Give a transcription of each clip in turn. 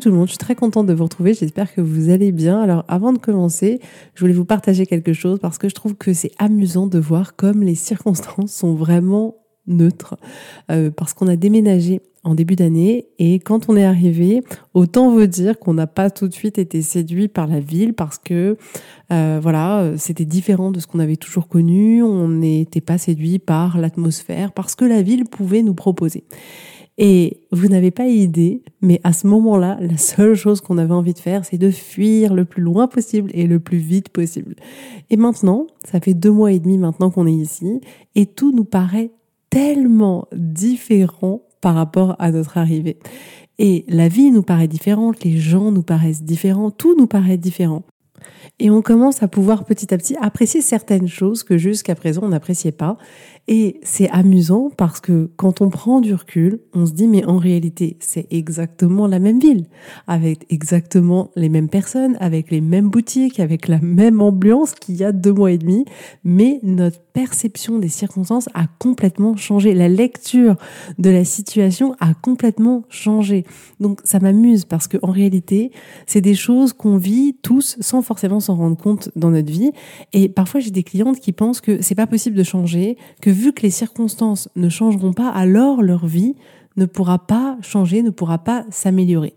Tout le monde, je suis très contente de vous retrouver, j'espère que vous allez bien. Alors avant de commencer, je voulais vous partager quelque chose parce que je trouve que c'est amusant de voir comme les circonstances sont vraiment neutres. Euh, parce qu'on a déménagé en début d'année et quand on est arrivé, autant vous dire qu'on n'a pas tout de suite été séduit par la ville parce que euh, voilà, c'était différent de ce qu'on avait toujours connu, on n'était pas séduit par l'atmosphère parce que la ville pouvait nous proposer. Et vous n'avez pas idée, mais à ce moment-là, la seule chose qu'on avait envie de faire, c'est de fuir le plus loin possible et le plus vite possible. Et maintenant, ça fait deux mois et demi maintenant qu'on est ici, et tout nous paraît tellement différent par rapport à notre arrivée. Et la vie nous paraît différente, les gens nous paraissent différents, tout nous paraît différent. Et on commence à pouvoir petit à petit apprécier certaines choses que jusqu'à présent on n'appréciait pas. Et c'est amusant parce que quand on prend du recul, on se dit mais en réalité c'est exactement la même ville, avec exactement les mêmes personnes, avec les mêmes boutiques, avec la même ambiance qu'il y a deux mois et demi, mais notre perception des circonstances a complètement changé. La lecture de la situation a complètement changé. Donc ça m'amuse parce que en réalité c'est des choses qu'on vit tous sans forcément s'en rendre compte dans notre vie. Et parfois j'ai des clientes qui pensent que c'est pas possible de changer, que vu que les circonstances ne changeront pas, alors leur vie ne pourra pas changer, ne pourra pas s'améliorer.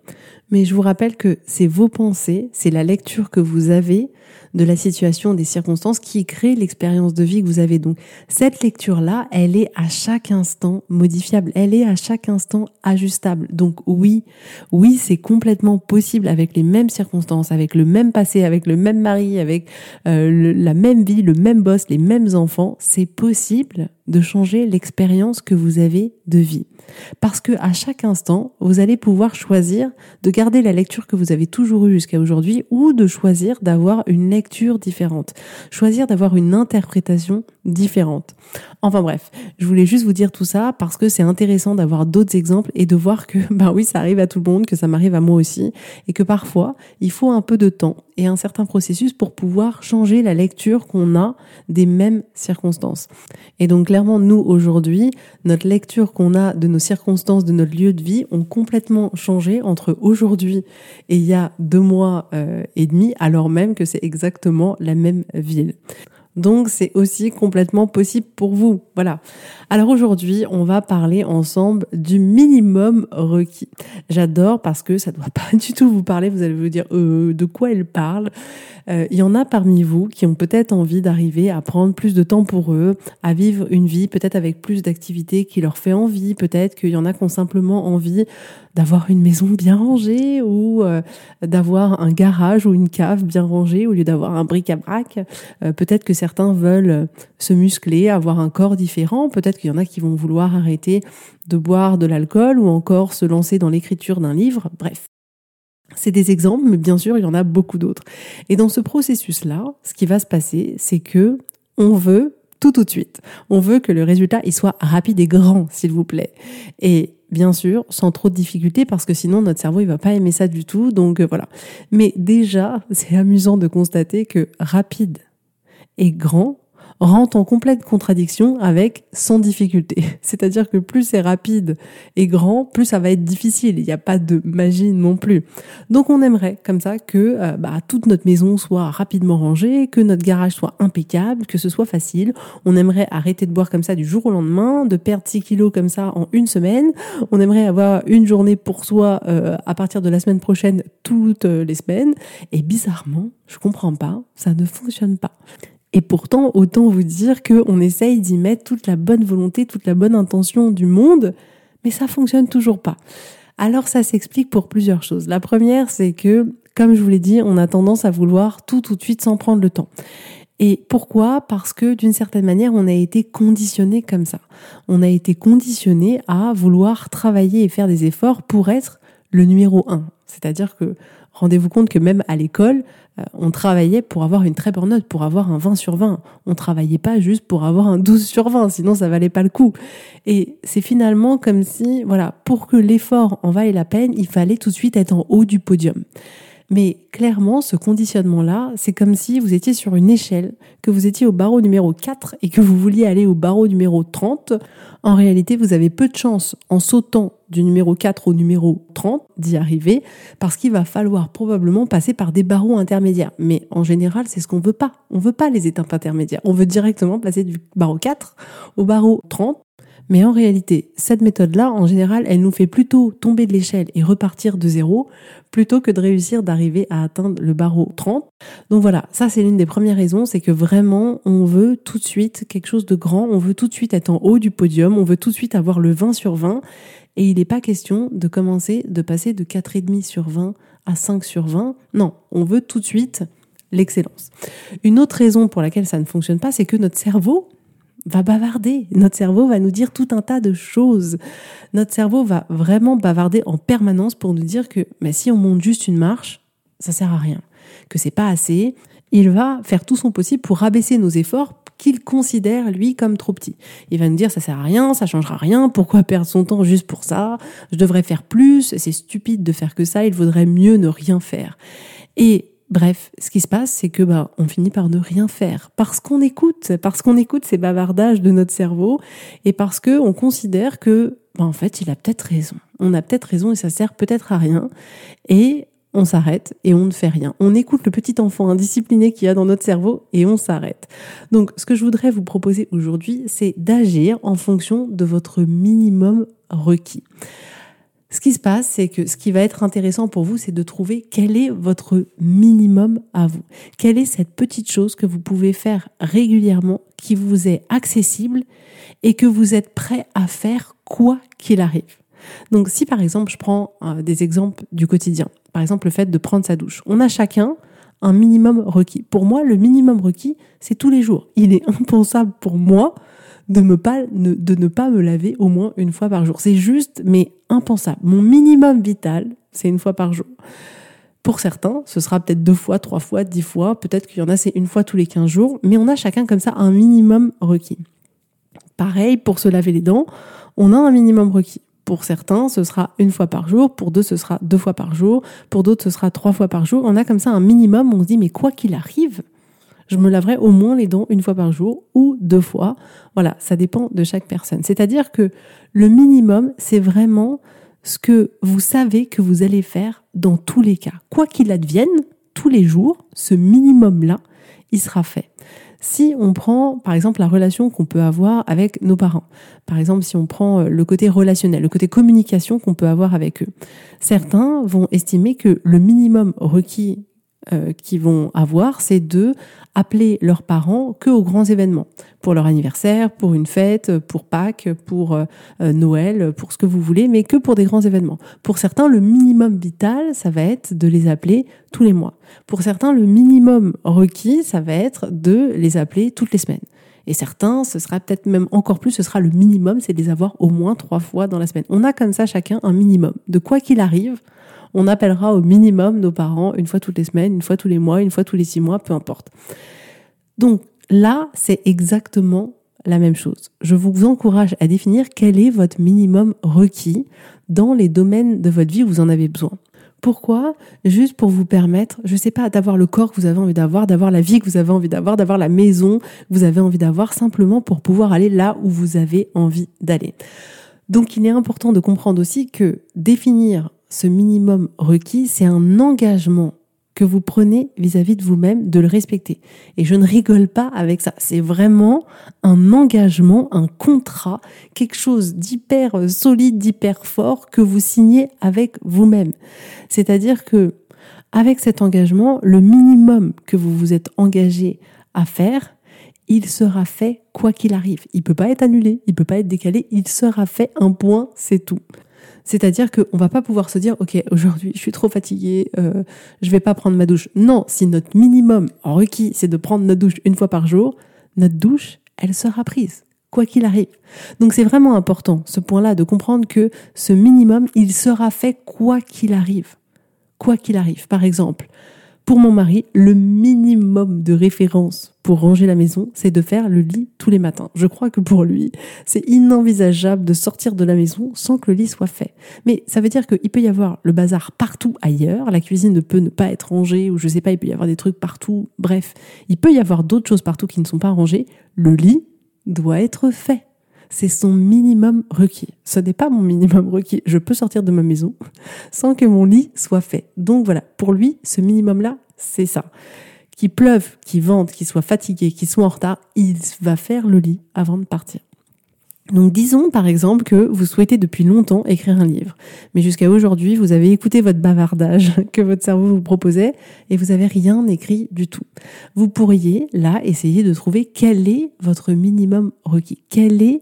Mais je vous rappelle que c'est vos pensées, c'est la lecture que vous avez de la situation, des circonstances qui créent l'expérience de vie que vous avez. Donc cette lecture-là, elle est à chaque instant modifiable, elle est à chaque instant ajustable. Donc oui, oui, c'est complètement possible avec les mêmes circonstances, avec le même passé, avec le même mari, avec euh, la même vie, le même boss, les mêmes enfants. C'est possible de changer l'expérience que vous avez de vie. Parce que à chaque instant, vous allez pouvoir choisir de garder la lecture que vous avez toujours eue jusqu'à aujourd'hui ou de choisir d'avoir une lecture différente. Choisir d'avoir une interprétation différente. Enfin bref, je voulais juste vous dire tout ça parce que c'est intéressant d'avoir d'autres exemples et de voir que, bah oui, ça arrive à tout le monde, que ça m'arrive à moi aussi et que parfois, il faut un peu de temps et un certain processus pour pouvoir changer la lecture qu'on a des mêmes circonstances. Et donc clairement, nous, aujourd'hui, notre lecture qu'on a de nos circonstances, de notre lieu de vie, ont complètement changé entre aujourd'hui et il y a deux mois euh, et demi, alors même que c'est exactement la même ville. Donc c'est aussi complètement possible pour vous. Voilà. Alors aujourd'hui, on va parler ensemble du minimum requis. J'adore parce que ça ne doit pas du tout vous parler. Vous allez vous dire euh, de quoi elle parle? Euh, il y en a parmi vous qui ont peut-être envie d'arriver à prendre plus de temps pour eux, à vivre une vie peut-être avec plus d'activités qui leur fait envie. Peut-être qu'il y en a qui ont simplement envie d'avoir une maison bien rangée ou euh, d'avoir un garage ou une cave bien rangée au lieu d'avoir un bric-à-brac. Peut-être que certains veulent se muscler, avoir un corps différent. Peut-être qu'il y en a qui vont vouloir arrêter de boire de l'alcool ou encore se lancer dans l'écriture d'un livre. Bref. C'est des exemples, mais bien sûr, il y en a beaucoup d'autres. Et dans ce processus-là, ce qui va se passer, c'est que on veut tout tout de suite. On veut que le résultat il soit rapide et grand, s'il vous plaît. Et bien sûr, sans trop de difficultés, parce que sinon notre cerveau il va pas aimer ça du tout. Donc euh, voilà. Mais déjà, c'est amusant de constater que rapide et grand rentre en complète contradiction avec sans difficulté. C'est-à-dire que plus c'est rapide et grand, plus ça va être difficile. Il n'y a pas de magie non plus. Donc on aimerait comme ça que euh, bah, toute notre maison soit rapidement rangée, que notre garage soit impeccable, que ce soit facile. On aimerait arrêter de boire comme ça du jour au lendemain, de perdre 6 kilos comme ça en une semaine. On aimerait avoir une journée pour soi euh, à partir de la semaine prochaine, toutes euh, les semaines. Et bizarrement, je comprends pas, ça ne fonctionne pas. Et pourtant, autant vous dire qu'on essaye d'y mettre toute la bonne volonté, toute la bonne intention du monde, mais ça fonctionne toujours pas. Alors ça s'explique pour plusieurs choses. La première, c'est que, comme je vous l'ai dit, on a tendance à vouloir tout tout de suite sans prendre le temps. Et pourquoi? Parce que d'une certaine manière, on a été conditionné comme ça. On a été conditionné à vouloir travailler et faire des efforts pour être le numéro un. C'est-à-dire que rendez-vous compte que même à l'école, on travaillait pour avoir une très bonne note, pour avoir un 20 sur 20. On travaillait pas juste pour avoir un 12 sur 20, sinon ça valait pas le coup. Et c'est finalement comme si, voilà, pour que l'effort en vaille la peine, il fallait tout de suite être en haut du podium. Mais clairement, ce conditionnement-là, c'est comme si vous étiez sur une échelle, que vous étiez au barreau numéro 4 et que vous vouliez aller au barreau numéro 30. En réalité, vous avez peu de chance en sautant du numéro 4 au numéro 30 d'y arriver parce qu'il va falloir probablement passer par des barreaux intermédiaires. Mais en général, c'est ce qu'on veut pas. On veut pas les étapes intermédiaires. On veut directement passer du barreau 4 au barreau 30 mais en réalité, cette méthode-là, en général, elle nous fait plutôt tomber de l'échelle et repartir de zéro, plutôt que de réussir d'arriver à atteindre le barreau 30. Donc voilà, ça c'est l'une des premières raisons, c'est que vraiment, on veut tout de suite quelque chose de grand, on veut tout de suite être en haut du podium, on veut tout de suite avoir le 20 sur 20, et il n'est pas question de commencer, de passer de 4,5 sur 20 à 5 sur 20. Non, on veut tout de suite l'excellence. Une autre raison pour laquelle ça ne fonctionne pas, c'est que notre cerveau, va bavarder. Notre cerveau va nous dire tout un tas de choses. Notre cerveau va vraiment bavarder en permanence pour nous dire que mais si on monte juste une marche, ça sert à rien, que c'est pas assez. Il va faire tout son possible pour rabaisser nos efforts qu'il considère lui comme trop petits. Il va nous dire ça sert à rien, ça changera rien, pourquoi perdre son temps juste pour ça? Je devrais faire plus, c'est stupide de faire que ça, il vaudrait mieux ne rien faire. Et Bref, ce qui se passe, c'est que bah, on finit par ne rien faire parce qu'on écoute, parce qu'on écoute ces bavardages de notre cerveau et parce que on considère que, bah, en fait, il a peut-être raison. On a peut-être raison et ça sert peut-être à rien. Et on s'arrête et on ne fait rien. On écoute le petit enfant indiscipliné qu'il y a dans notre cerveau et on s'arrête. Donc, ce que je voudrais vous proposer aujourd'hui, c'est d'agir en fonction de votre minimum requis. Ce qui se passe, c'est que ce qui va être intéressant pour vous, c'est de trouver quel est votre minimum à vous. Quelle est cette petite chose que vous pouvez faire régulièrement, qui vous est accessible et que vous êtes prêt à faire quoi qu'il arrive. Donc si par exemple, je prends euh, des exemples du quotidien, par exemple le fait de prendre sa douche, on a chacun un minimum requis. Pour moi, le minimum requis, c'est tous les jours. Il est impensable pour moi de, me pas, de ne pas me laver au moins une fois par jour. C'est juste, mais impensable. Mon minimum vital, c'est une fois par jour. Pour certains, ce sera peut-être deux fois, trois fois, dix fois. Peut-être qu'il y en a, c'est une fois tous les quinze jours. Mais on a chacun comme ça un minimum requis. Pareil, pour se laver les dents, on a un minimum requis. Pour certains, ce sera une fois par jour. Pour d'autres, ce sera deux fois par jour. Pour d'autres, ce sera trois fois par jour. On a comme ça un minimum. On se dit, mais quoi qu'il arrive, je me laverai au moins les dents une fois par jour ou deux fois. Voilà, ça dépend de chaque personne. C'est-à-dire que le minimum, c'est vraiment ce que vous savez que vous allez faire dans tous les cas. Quoi qu'il advienne, tous les jours, ce minimum-là, il sera fait. Si on prend, par exemple, la relation qu'on peut avoir avec nos parents, par exemple, si on prend euh, le côté relationnel, le côté communication qu'on peut avoir avec eux, certains vont estimer que le minimum requis euh, qu'ils vont avoir, c'est de appeler leurs parents que aux grands événements, pour leur anniversaire, pour une fête, pour Pâques, pour euh, euh, Noël, pour ce que vous voulez, mais que pour des grands événements. Pour certains, le minimum vital, ça va être de les appeler tous les mois. Pour certains, le minimum requis, ça va être de les appeler toutes les semaines. Et certains, ce sera peut-être même encore plus, ce sera le minimum, c'est de les avoir au moins trois fois dans la semaine. On a comme ça chacun un minimum. De quoi qu'il arrive, on appellera au minimum nos parents une fois toutes les semaines, une fois tous les mois, une fois tous les six mois, peu importe. Donc là, c'est exactement la même chose. Je vous encourage à définir quel est votre minimum requis dans les domaines de votre vie où vous en avez besoin. Pourquoi? Juste pour vous permettre, je sais pas, d'avoir le corps que vous avez envie d'avoir, d'avoir la vie que vous avez envie d'avoir, d'avoir la maison que vous avez envie d'avoir, simplement pour pouvoir aller là où vous avez envie d'aller. Donc il est important de comprendre aussi que définir ce minimum requis, c'est un engagement que vous prenez vis-à-vis de vous-même de le respecter. Et je ne rigole pas avec ça. C'est vraiment un engagement, un contrat, quelque chose d'hyper solide, d'hyper fort que vous signez avec vous-même. C'est-à-dire que avec cet engagement, le minimum que vous vous êtes engagé à faire, il sera fait quoi qu'il arrive. Il peut pas être annulé, il peut pas être décalé, il sera fait un point, c'est tout. C'est-à-dire qu'on va pas pouvoir se dire, OK, aujourd'hui, je suis trop fatiguée, euh, je vais pas prendre ma douche. Non, si notre minimum requis, c'est de prendre notre douche une fois par jour, notre douche, elle sera prise, quoi qu'il arrive. Donc c'est vraiment important, ce point-là, de comprendre que ce minimum, il sera fait quoi qu'il arrive. Quoi qu'il arrive. Par exemple, pour mon mari, le minimum de référence pour ranger la maison, c'est de faire le lit tous les matins. Je crois que pour lui, c'est inenvisageable de sortir de la maison sans que le lit soit fait. Mais ça veut dire qu'il peut y avoir le bazar partout ailleurs, la cuisine ne peut ne pas être rangée, ou je sais pas, il peut y avoir des trucs partout, bref, il peut y avoir d'autres choses partout qui ne sont pas rangées. Le lit doit être fait c'est son minimum requis. Ce n'est pas mon minimum requis. Je peux sortir de ma maison sans que mon lit soit fait. Donc voilà, pour lui, ce minimum-là, c'est ça. Qu'il pleuve, qu'il vente, qu'il soit fatigué, qu'il soit en retard, il va faire le lit avant de partir. Donc disons par exemple que vous souhaitez depuis longtemps écrire un livre, mais jusqu'à aujourd'hui vous avez écouté votre bavardage que votre cerveau vous proposait et vous n'avez rien écrit du tout. Vous pourriez là essayer de trouver quel est votre minimum requis, quel est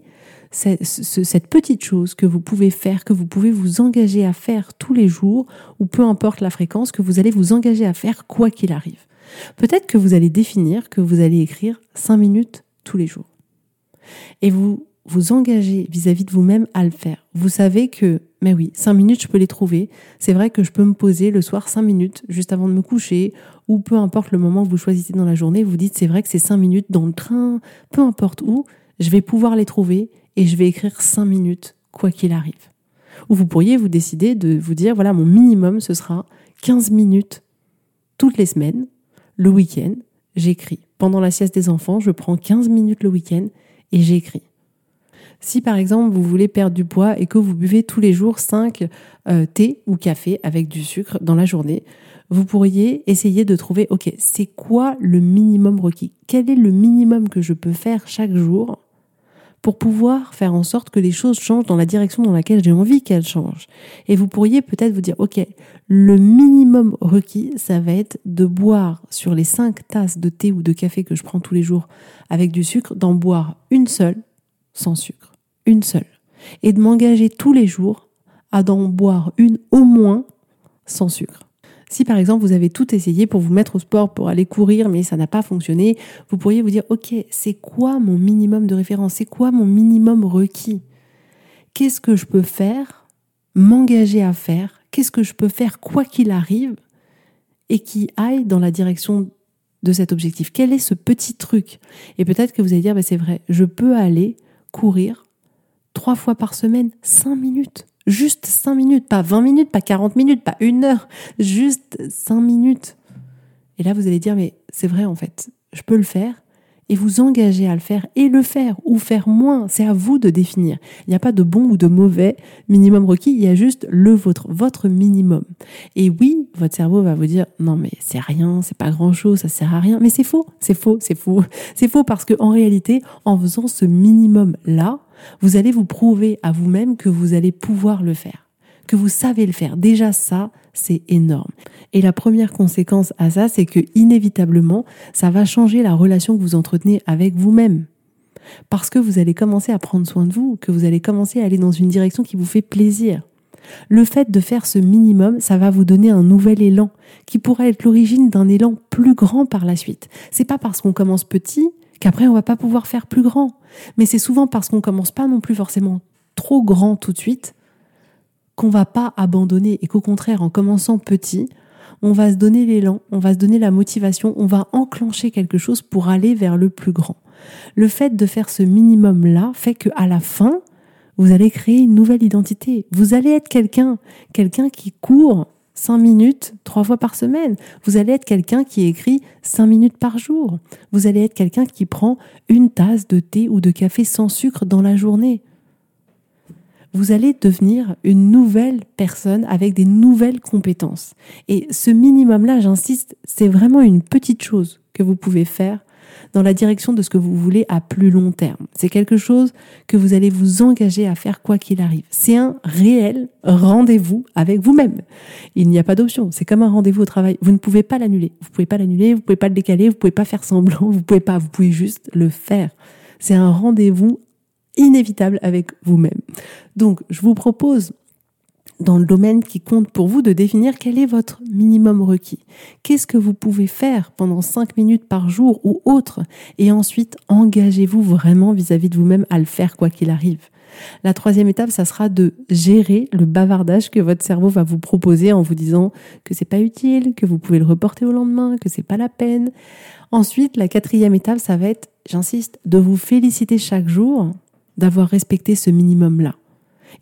cette petite chose que vous pouvez faire, que vous pouvez vous engager à faire tous les jours, ou peu importe la fréquence, que vous allez vous engager à faire quoi qu'il arrive. Peut-être que vous allez définir que vous allez écrire 5 minutes tous les jours. Et vous vous engagez vis-à-vis de vous-même à le faire. Vous savez que, mais oui, 5 minutes, je peux les trouver. C'est vrai que je peux me poser le soir 5 minutes juste avant de me coucher, ou peu importe le moment que vous choisissez dans la journée, vous dites c'est vrai que c'est 5 minutes dans le train, peu importe où, je vais pouvoir les trouver et je vais écrire 5 minutes, quoi qu'il arrive. Ou vous pourriez vous décider de vous dire, voilà, mon minimum, ce sera 15 minutes toutes les semaines, le week-end, j'écris. Pendant la sieste des enfants, je prends 15 minutes le week-end et j'écris. Si par exemple vous voulez perdre du poids et que vous buvez tous les jours 5 euh, thés ou cafés avec du sucre dans la journée, vous pourriez essayer de trouver, ok, c'est quoi le minimum requis? Quel est le minimum que je peux faire chaque jour pour pouvoir faire en sorte que les choses changent dans la direction dans laquelle j'ai envie qu'elles changent. Et vous pourriez peut-être vous dire, OK, le minimum requis, ça va être de boire sur les cinq tasses de thé ou de café que je prends tous les jours avec du sucre, d'en boire une seule sans sucre. Une seule. Et de m'engager tous les jours à d'en boire une au moins sans sucre. Si par exemple vous avez tout essayé pour vous mettre au sport, pour aller courir, mais ça n'a pas fonctionné, vous pourriez vous dire, OK, c'est quoi mon minimum de référence? C'est quoi mon minimum requis? Qu'est-ce que je peux faire M'engager à faire? Qu'est-ce que je peux faire quoi qu'il arrive et qui aille dans la direction de cet objectif? Quel est ce petit truc? Et peut-être que vous allez dire, bah, c'est vrai, je peux aller courir trois fois par semaine, cinq minutes. Juste 5 minutes, pas 20 minutes, pas 40 minutes, pas une heure, juste 5 minutes. Et là, vous allez dire, mais c'est vrai en fait, je peux le faire et vous engager à le faire et le faire ou faire moins. C'est à vous de définir. Il n'y a pas de bon ou de mauvais minimum requis, il y a juste le vôtre, votre minimum. Et oui, votre cerveau va vous dire non mais c'est rien, c'est pas grand chose, ça sert à rien. Mais c'est faux, c'est faux, c'est faux. C'est faux parce que en réalité, en faisant ce minimum là, vous allez vous prouver à vous-même que vous allez pouvoir le faire, que vous savez le faire. Déjà ça, c'est énorme. Et la première conséquence à ça, c'est que inévitablement, ça va changer la relation que vous entretenez avec vous-même. Parce que vous allez commencer à prendre soin de vous, que vous allez commencer à aller dans une direction qui vous fait plaisir. Le fait de faire ce minimum, ça va vous donner un nouvel élan qui pourrait être l'origine d'un élan plus grand par la suite. C'est pas parce qu'on commence petit qu'après on va pas pouvoir faire plus grand. Mais c'est souvent parce qu'on commence pas non plus forcément trop grand tout de suite qu'on va pas abandonner et qu'au contraire, en commençant petit, on va se donner l'élan, on va se donner la motivation, on va enclencher quelque chose pour aller vers le plus grand. Le fait de faire ce minimum-là fait que à la fin, vous allez créer une nouvelle identité. Vous allez être quelqu'un, quelqu'un qui court 5 minutes trois fois par semaine. Vous allez être quelqu'un qui écrit 5 minutes par jour. Vous allez être quelqu'un qui prend une tasse de thé ou de café sans sucre dans la journée. Vous allez devenir une nouvelle personne avec des nouvelles compétences. Et ce minimum-là, j'insiste, c'est vraiment une petite chose que vous pouvez faire dans la direction de ce que vous voulez à plus long terme. C'est quelque chose que vous allez vous engager à faire quoi qu'il arrive. C'est un réel rendez-vous avec vous-même. Il n'y a pas d'option. C'est comme un rendez-vous au travail. Vous ne pouvez pas l'annuler. Vous pouvez pas l'annuler, vous pouvez pas le décaler, vous pouvez pas faire semblant, vous pouvez pas, vous pouvez juste le faire. C'est un rendez-vous inévitable avec vous-même. Donc, je vous propose dans le domaine qui compte pour vous de définir quel est votre minimum requis. Qu'est-ce que vous pouvez faire pendant 5 minutes par jour ou autre et ensuite engagez-vous vraiment vis-à-vis de vous-même à le faire quoi qu'il arrive. La troisième étape, ça sera de gérer le bavardage que votre cerveau va vous proposer en vous disant que c'est pas utile, que vous pouvez le reporter au lendemain, que c'est pas la peine. Ensuite, la quatrième étape, ça va être, j'insiste, de vous féliciter chaque jour d'avoir respecté ce minimum-là.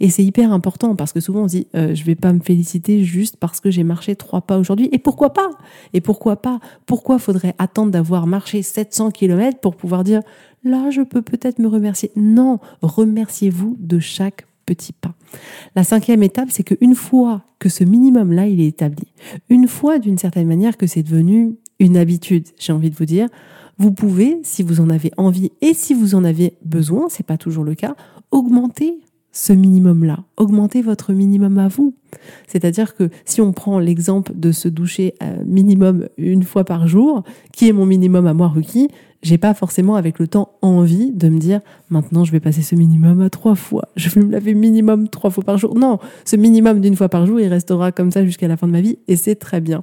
Et c'est hyper important parce que souvent on se dit euh, je vais pas me féliciter juste parce que j'ai marché trois pas aujourd'hui. Et pourquoi pas? Et pourquoi pas? Pourquoi faudrait attendre d'avoir marché 700 km pour pouvoir dire là je peux peut-être me remercier? Non, remerciez-vous de chaque petit pas. La cinquième étape, c'est qu'une fois que ce minimum-là, il est établi, une fois d'une certaine manière que c'est devenu une habitude, j'ai envie de vous dire, vous pouvez, si vous en avez envie et si vous en avez besoin, c'est pas toujours le cas, augmenter ce minimum-là, augmentez votre minimum à vous. C'est-à-dire que si on prend l'exemple de se doucher euh, minimum une fois par jour, qui est mon minimum à moi Ruki, j'ai pas forcément avec le temps envie de me dire maintenant je vais passer ce minimum à trois fois, je vais me laver minimum trois fois par jour. Non, ce minimum d'une fois par jour, il restera comme ça jusqu'à la fin de ma vie et c'est très bien.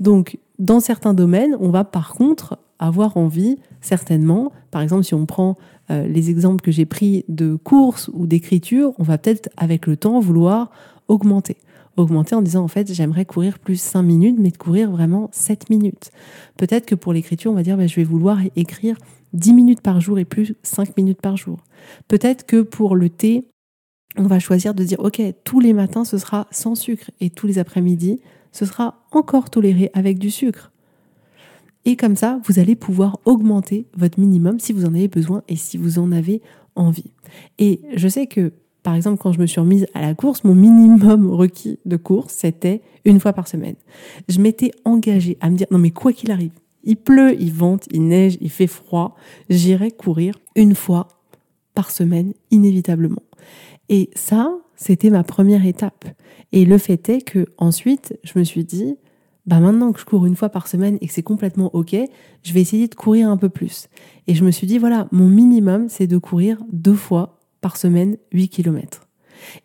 Donc dans certains domaines, on va par contre avoir envie, certainement, par exemple si on prend euh, les exemples que j'ai pris de course ou d'écriture, on va peut-être avec le temps vouloir augmenter. Augmenter en disant en fait j'aimerais courir plus 5 minutes mais de courir vraiment 7 minutes. Peut-être que pour l'écriture on va dire bah, je vais vouloir écrire 10 minutes par jour et plus 5 minutes par jour. Peut-être que pour le thé on va choisir de dire ok tous les matins ce sera sans sucre et tous les après-midi ce sera encore toléré avec du sucre. Et comme ça, vous allez pouvoir augmenter votre minimum si vous en avez besoin et si vous en avez envie. Et je sais que, par exemple, quand je me suis remise à la course, mon minimum requis de course, c'était une fois par semaine. Je m'étais engagée à me dire, non mais quoi qu'il arrive, il pleut, il vente, il neige, il fait froid, j'irai courir une fois par semaine, inévitablement. Et ça, c'était ma première étape. Et le fait est que ensuite, je me suis dit, bah maintenant que je cours une fois par semaine et que c'est complètement ok, je vais essayer de courir un peu plus. Et je me suis dit, voilà, mon minimum, c'est de courir deux fois par semaine 8 km.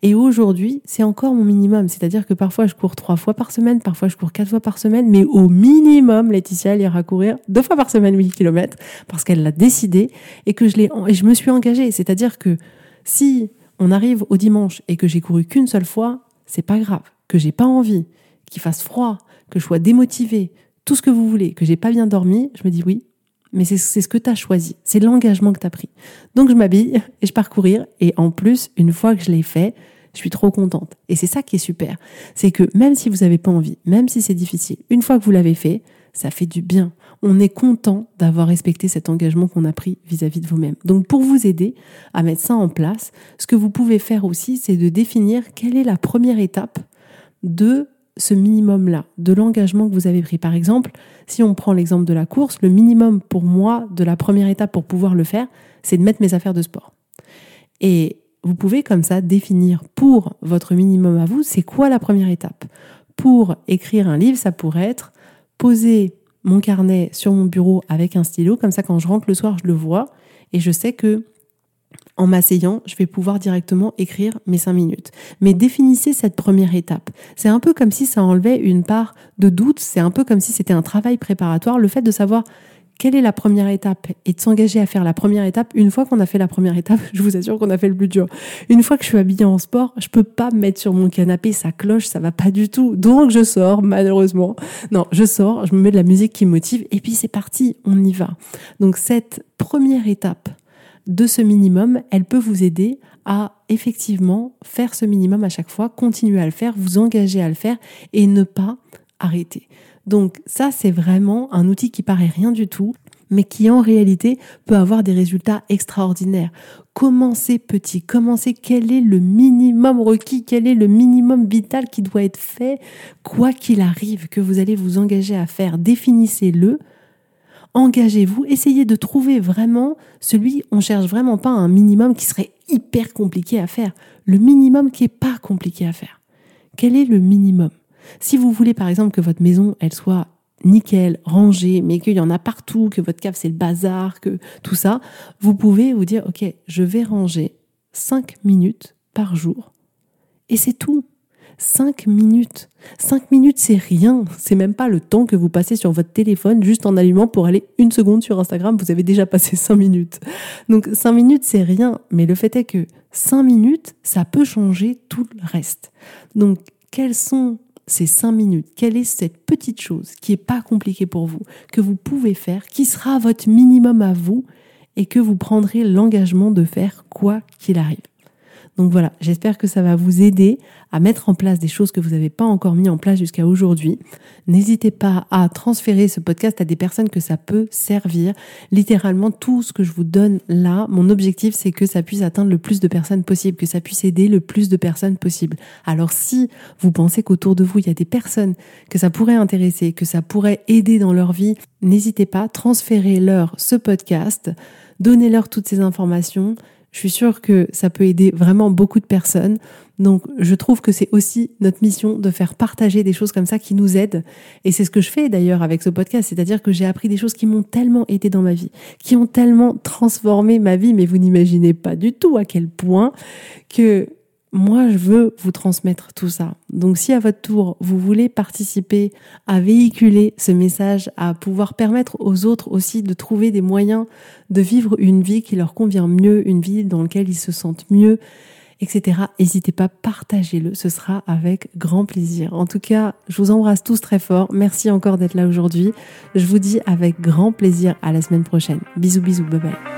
Et aujourd'hui, c'est encore mon minimum. C'est-à-dire que parfois, je cours trois fois par semaine, parfois, je cours quatre fois par semaine, mais au minimum, Laetitia, elle ira courir deux fois par semaine 8 km parce qu'elle l'a décidé et que je l'ai, et je me suis engagée. C'est-à-dire que si on arrive au dimanche et que j'ai couru qu'une seule fois, c'est pas grave. Que j'ai pas envie, qu'il fasse froid, que je sois démotivée, tout ce que vous voulez, que j'ai pas bien dormi, je me dis oui, mais c'est ce que tu as choisi, c'est l'engagement que tu as pris. Donc je m'habille et je pars courir et en plus, une fois que je l'ai fait, je suis trop contente. Et c'est ça qui est super, c'est que même si vous n'avez pas envie, même si c'est difficile, une fois que vous l'avez fait, ça fait du bien. On est content d'avoir respecté cet engagement qu'on a pris vis-à-vis -vis de vous-même. Donc pour vous aider à mettre ça en place, ce que vous pouvez faire aussi, c'est de définir quelle est la première étape de ce minimum-là, de l'engagement que vous avez pris. Par exemple, si on prend l'exemple de la course, le minimum pour moi de la première étape pour pouvoir le faire, c'est de mettre mes affaires de sport. Et vous pouvez comme ça définir pour votre minimum à vous, c'est quoi la première étape? Pour écrire un livre, ça pourrait être poser mon carnet sur mon bureau avec un stylo, comme ça quand je rentre le soir, je le vois et je sais que en m'asseyant, je vais pouvoir directement écrire mes cinq minutes. Mais définissez cette première étape. C'est un peu comme si ça enlevait une part de doute, c'est un peu comme si c'était un travail préparatoire, le fait de savoir quelle est la première étape et de s'engager à faire la première étape. Une fois qu'on a fait la première étape, je vous assure qu'on a fait le plus dur. Une fois que je suis habillée en sport, je peux pas me mettre sur mon canapé, ça cloche, ça va pas du tout. Donc je sors, malheureusement. Non, je sors, je me mets de la musique qui motive et puis c'est parti, on y va. Donc cette première étape, de ce minimum, elle peut vous aider à effectivement faire ce minimum à chaque fois, continuer à le faire, vous engager à le faire et ne pas arrêter. Donc ça, c'est vraiment un outil qui paraît rien du tout, mais qui en réalité peut avoir des résultats extraordinaires. Commencez petit, commencez quel est le minimum requis, quel est le minimum vital qui doit être fait, quoi qu'il arrive, que vous allez vous engager à faire, définissez-le engagez-vous, essayez de trouver vraiment celui, on cherche vraiment pas un minimum qui serait hyper compliqué à faire, le minimum qui est pas compliqué à faire. Quel est le minimum? Si vous voulez par exemple que votre maison, elle soit nickel, rangée, mais qu'il y en a partout, que votre cave c'est le bazar, que tout ça, vous pouvez vous dire, ok, je vais ranger 5 minutes par jour. Et c'est tout. 5 minutes. 5 minutes, c'est rien. C'est même pas le temps que vous passez sur votre téléphone juste en allumant pour aller une seconde sur Instagram. Vous avez déjà passé 5 minutes. Donc 5 minutes, c'est rien. Mais le fait est que 5 minutes, ça peut changer tout le reste. Donc, quelles sont ces 5 minutes? Quelle est cette petite chose qui est pas compliquée pour vous, que vous pouvez faire, qui sera votre minimum à vous et que vous prendrez l'engagement de faire quoi qu'il arrive? Donc voilà, j'espère que ça va vous aider à mettre en place des choses que vous n'avez pas encore mis en place jusqu'à aujourd'hui. N'hésitez pas à transférer ce podcast à des personnes que ça peut servir. Littéralement, tout ce que je vous donne là, mon objectif, c'est que ça puisse atteindre le plus de personnes possible, que ça puisse aider le plus de personnes possible. Alors si vous pensez qu'autour de vous, il y a des personnes que ça pourrait intéresser, que ça pourrait aider dans leur vie, n'hésitez pas, transférez-leur ce podcast, donnez-leur toutes ces informations je suis sûre que ça peut aider vraiment beaucoup de personnes. Donc, je trouve que c'est aussi notre mission de faire partager des choses comme ça qui nous aident. Et c'est ce que je fais d'ailleurs avec ce podcast. C'est-à-dire que j'ai appris des choses qui m'ont tellement aidé dans ma vie, qui ont tellement transformé ma vie, mais vous n'imaginez pas du tout à quel point que moi, je veux vous transmettre tout ça. Donc, si à votre tour, vous voulez participer à véhiculer ce message, à pouvoir permettre aux autres aussi de trouver des moyens de vivre une vie qui leur convient mieux, une vie dans laquelle ils se sentent mieux, etc., n'hésitez pas, partagez-le. Ce sera avec grand plaisir. En tout cas, je vous embrasse tous très fort. Merci encore d'être là aujourd'hui. Je vous dis avec grand plaisir à la semaine prochaine. Bisous, bisous, bye bye.